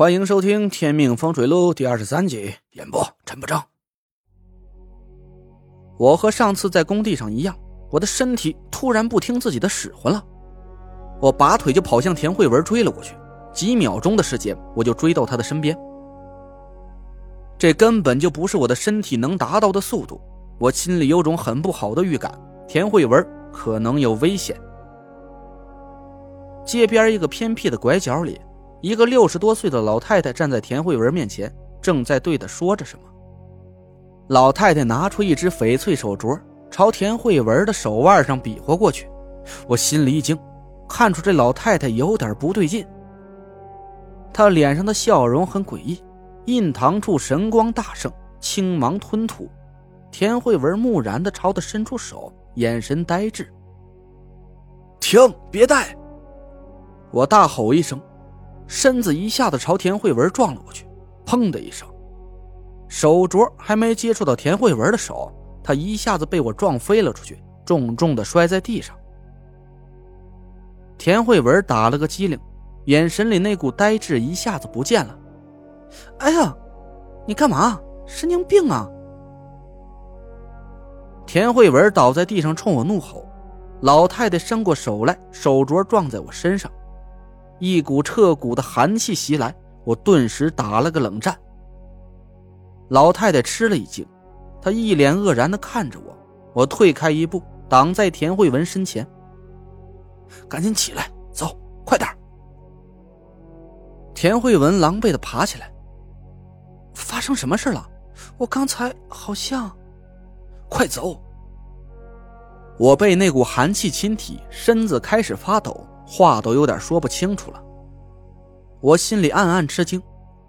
欢迎收听《天命风水录》第二十三集，演播陈不正。我和上次在工地上一样，我的身体突然不听自己的使唤了，我拔腿就跑向田慧文追了过去。几秒钟的时间，我就追到他的身边。这根本就不是我的身体能达到的速度，我心里有种很不好的预感，田慧文可能有危险。街边一个偏僻的拐角里。一个六十多岁的老太太站在田慧文面前，正在对她说着什么。老太太拿出一只翡翠手镯，朝田慧文的手腕上比划过去。我心里一惊，看出这老太太有点不对劲。她脸上的笑容很诡异，印堂处神光大盛，青芒吞吐。田慧文木然地朝她伸出手，眼神呆滞。停！别带！我大吼一声。身子一下子朝田慧文撞了过去，砰的一声，手镯还没接触到田慧文的手，他一下子被我撞飞了出去，重重的摔在地上。田慧文打了个激灵，眼神里那股呆滞一下子不见了。哎呀，你干嘛？神经病啊！田慧文倒在地上冲我怒吼，老太太伸过手来，手镯撞在我身上。一股彻骨的寒气袭来，我顿时打了个冷战。老太太吃了一惊，她一脸愕然的看着我。我退开一步，挡在田慧文身前。赶紧起来，走，快点田慧文狼狈的爬起来。发生什么事了？我刚才好像……快走！我被那股寒气侵体，身子开始发抖。话都有点说不清楚了，我心里暗暗吃惊，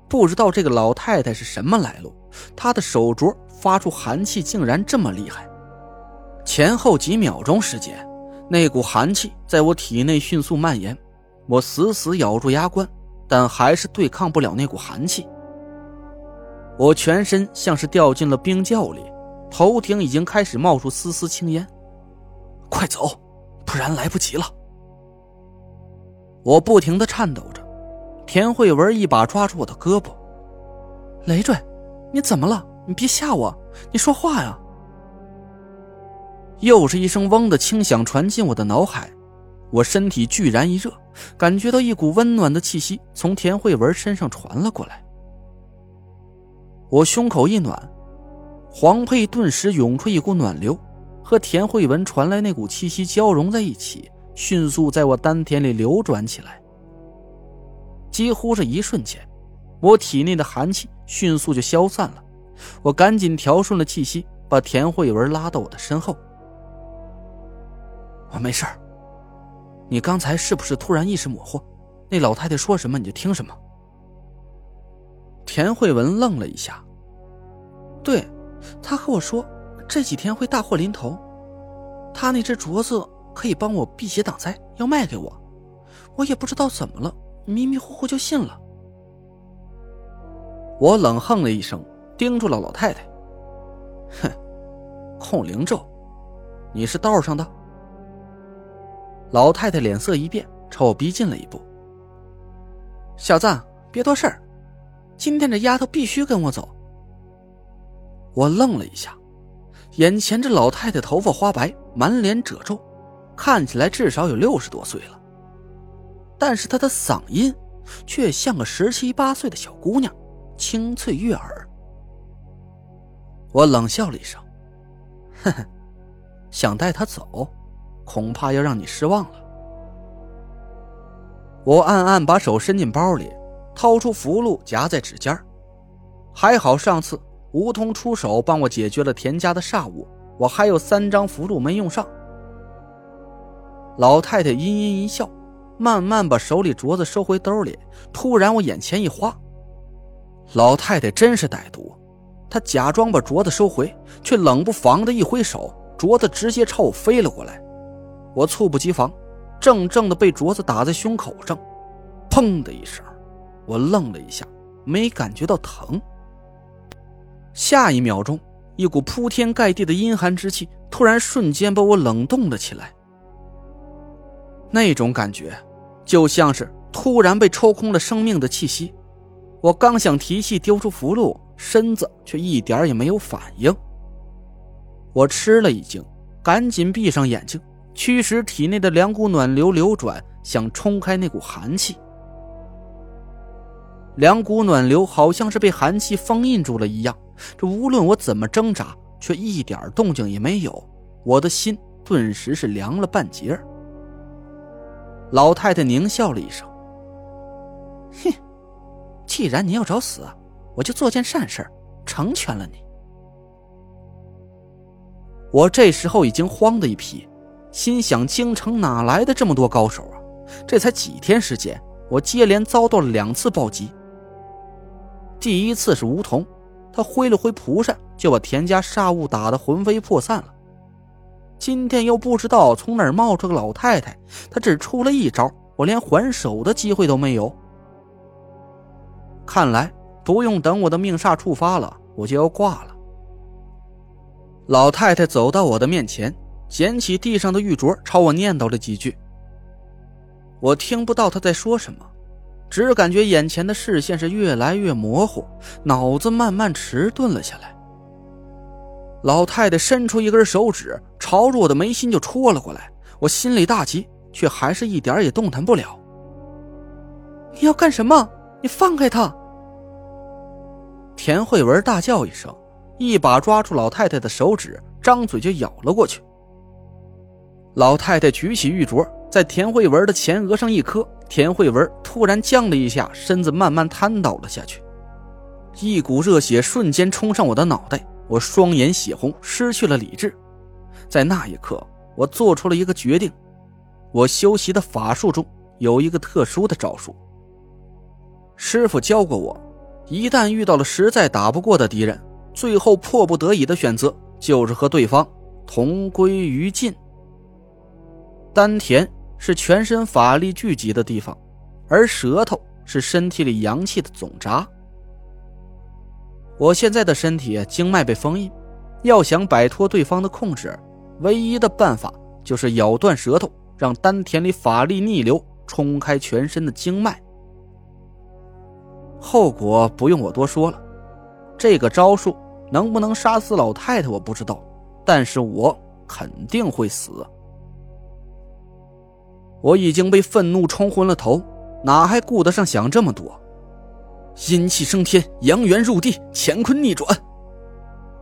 不知道这个老太太是什么来路。她的手镯发出寒气，竟然这么厉害。前后几秒钟时间，那股寒气在我体内迅速蔓延，我死死咬住牙关，但还是对抗不了那股寒气。我全身像是掉进了冰窖里，头顶已经开始冒出丝丝青烟。快走，不然来不及了。我不停的颤抖着，田慧文一把抓住我的胳膊：“累赘，你怎么了？你别吓我，你说话呀！”又是一声“嗡”的轻响传进我的脑海，我身体居然一热，感觉到一股温暖的气息从田慧文身上传了过来。我胸口一暖，黄佩顿时涌出一股暖流，和田慧文传来那股气息交融在一起。迅速在我丹田里流转起来，几乎是一瞬间，我体内的寒气迅速就消散了。我赶紧调顺了气息，把田慧文拉到我的身后。我没事你刚才是不是突然意识模糊？那老太太说什么你就听什么？田慧文愣了一下，对，她和我说这几天会大祸临头，她那只镯子。可以帮我辟邪挡灾，要卖给我，我也不知道怎么了，迷迷糊糊就信了。我冷哼了一声，盯住了老太太。哼，控灵咒，你是道上的？老太太脸色一变，朝我逼近了一步。小子，别多事儿，今天这丫头必须跟我走。我愣了一下，眼前这老太太头发花白，满脸褶皱。看起来至少有六十多岁了，但是她的嗓音却像个十七八岁的小姑娘，清脆悦耳。我冷笑了一声：“呵呵，想带她走，恐怕要让你失望了。”我暗暗把手伸进包里，掏出符箓夹在指尖还好上次吴通出手帮我解决了田家的煞物，我还有三张符箓没用上。老太太阴阴一笑，慢慢把手里镯子收回兜里。突然，我眼前一花，老太太真是歹毒，她假装把镯子收回，却冷不防的一挥手，镯子直接朝我飞了过来。我猝不及防，正正的被镯子打在胸口上，砰的一声，我愣了一下，没感觉到疼。下一秒钟，一股铺天盖地的阴寒之气突然瞬间把我冷冻了起来。那种感觉，就像是突然被抽空了生命的气息，我刚想提气丢出符箓，身子却一点也没有反应。我吃了一惊，赶紧闭上眼睛，驱使体内的两股暖流流转，想冲开那股寒气。两股暖流好像是被寒气封印住了一样，这无论我怎么挣扎，却一点动静也没有。我的心顿时是凉了半截老太太狞笑了一声：“哼，既然你要找死，我就做件善事，成全了你。”我这时候已经慌的一批，心想：京城哪来的这么多高手啊？这才几天时间，我接连遭到了两次暴击。第一次是梧桐，他挥了挥蒲扇，就把田家煞物打得魂飞魄散了。今天又不知道从哪儿冒出个老太太，她只出了一招，我连还手的机会都没有。看来不用等我的命煞触发了，我就要挂了。老太太走到我的面前，捡起地上的玉镯，朝我念叨了几句。我听不到她在说什么。只感觉眼前的视线是越来越模糊，脑子慢慢迟钝了下来。老太太伸出一根手指，朝着我的眉心就戳了过来。我心里大急，却还是一点也动弹不了。你要干什么？你放开他！田慧文大叫一声，一把抓住老太太的手指，张嘴就咬了过去。老太太举起玉镯。在田慧文的前额上一磕，田慧文突然僵了一下，身子慢慢瘫倒了下去。一股热血瞬间冲上我的脑袋，我双眼血红，失去了理智。在那一刻，我做出了一个决定：我修习的法术中有一个特殊的招数。师傅教过我，一旦遇到了实在打不过的敌人，最后迫不得已的选择就是和对方同归于尽。丹田。是全身法力聚集的地方，而舌头是身体里阳气的总闸。我现在的身体经脉被封印，要想摆脱对方的控制，唯一的办法就是咬断舌头，让丹田里法力逆流，冲开全身的经脉。后果不用我多说了，这个招数能不能杀死老太太我不知道，但是我肯定会死。我已经被愤怒冲昏了头，哪还顾得上想这么多？阴气升天，阳元入地，乾坤逆转。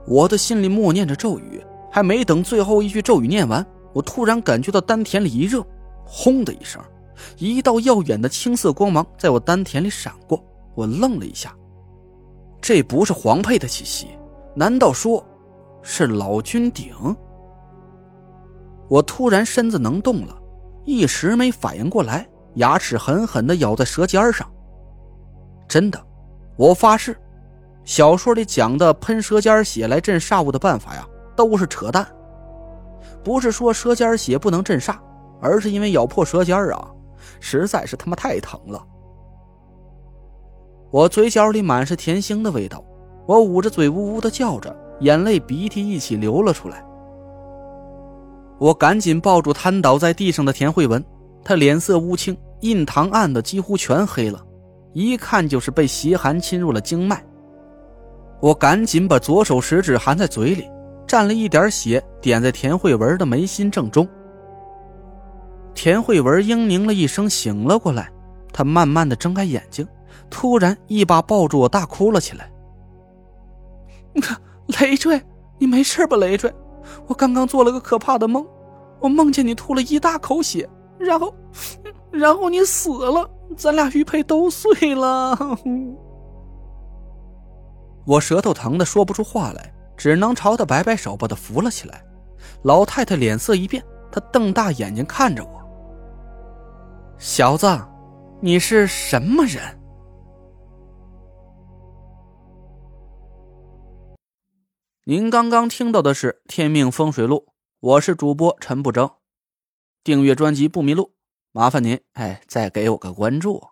我的心里默念着咒语，还没等最后一句咒语念完，我突然感觉到丹田里一热，轰的一声，一道耀眼的青色光芒在我丹田里闪过。我愣了一下，这不是黄佩的气息，难道说是老君鼎？我突然身子能动了。一时没反应过来，牙齿狠狠地咬在舌尖上。真的，我发誓，小说里讲的喷舌尖血来镇煞物的办法呀，都是扯淡。不是说舌尖血不能镇煞，而是因为咬破舌尖啊，实在是他妈太疼了。我嘴角里满是甜腥的味道，我捂着嘴呜呜的叫着，眼泪鼻涕一起流了出来。我赶紧抱住瘫倒在地上的田慧文，她脸色乌青，印堂暗的几乎全黑了，一看就是被邪寒侵入了经脉。我赶紧把左手食指含在嘴里，蘸了一点血，点在田慧文的眉心正中。田慧文嘤咛了一声，醒了过来，她慢慢的睁开眼睛，突然一把抱住我，大哭了起来。累赘，你没事吧，累赘？我刚刚做了个可怕的梦，我梦见你吐了一大口血，然后，然后你死了，咱俩玉佩都碎了。我舌头疼的说不出话来，只能朝他摆摆手，把他扶了起来。老太太脸色一变，她瞪大眼睛看着我：“小子，你是什么人？”您刚刚听到的是《天命风水录》，我是主播陈不争。订阅专辑不迷路，麻烦您哎，再给我个关注。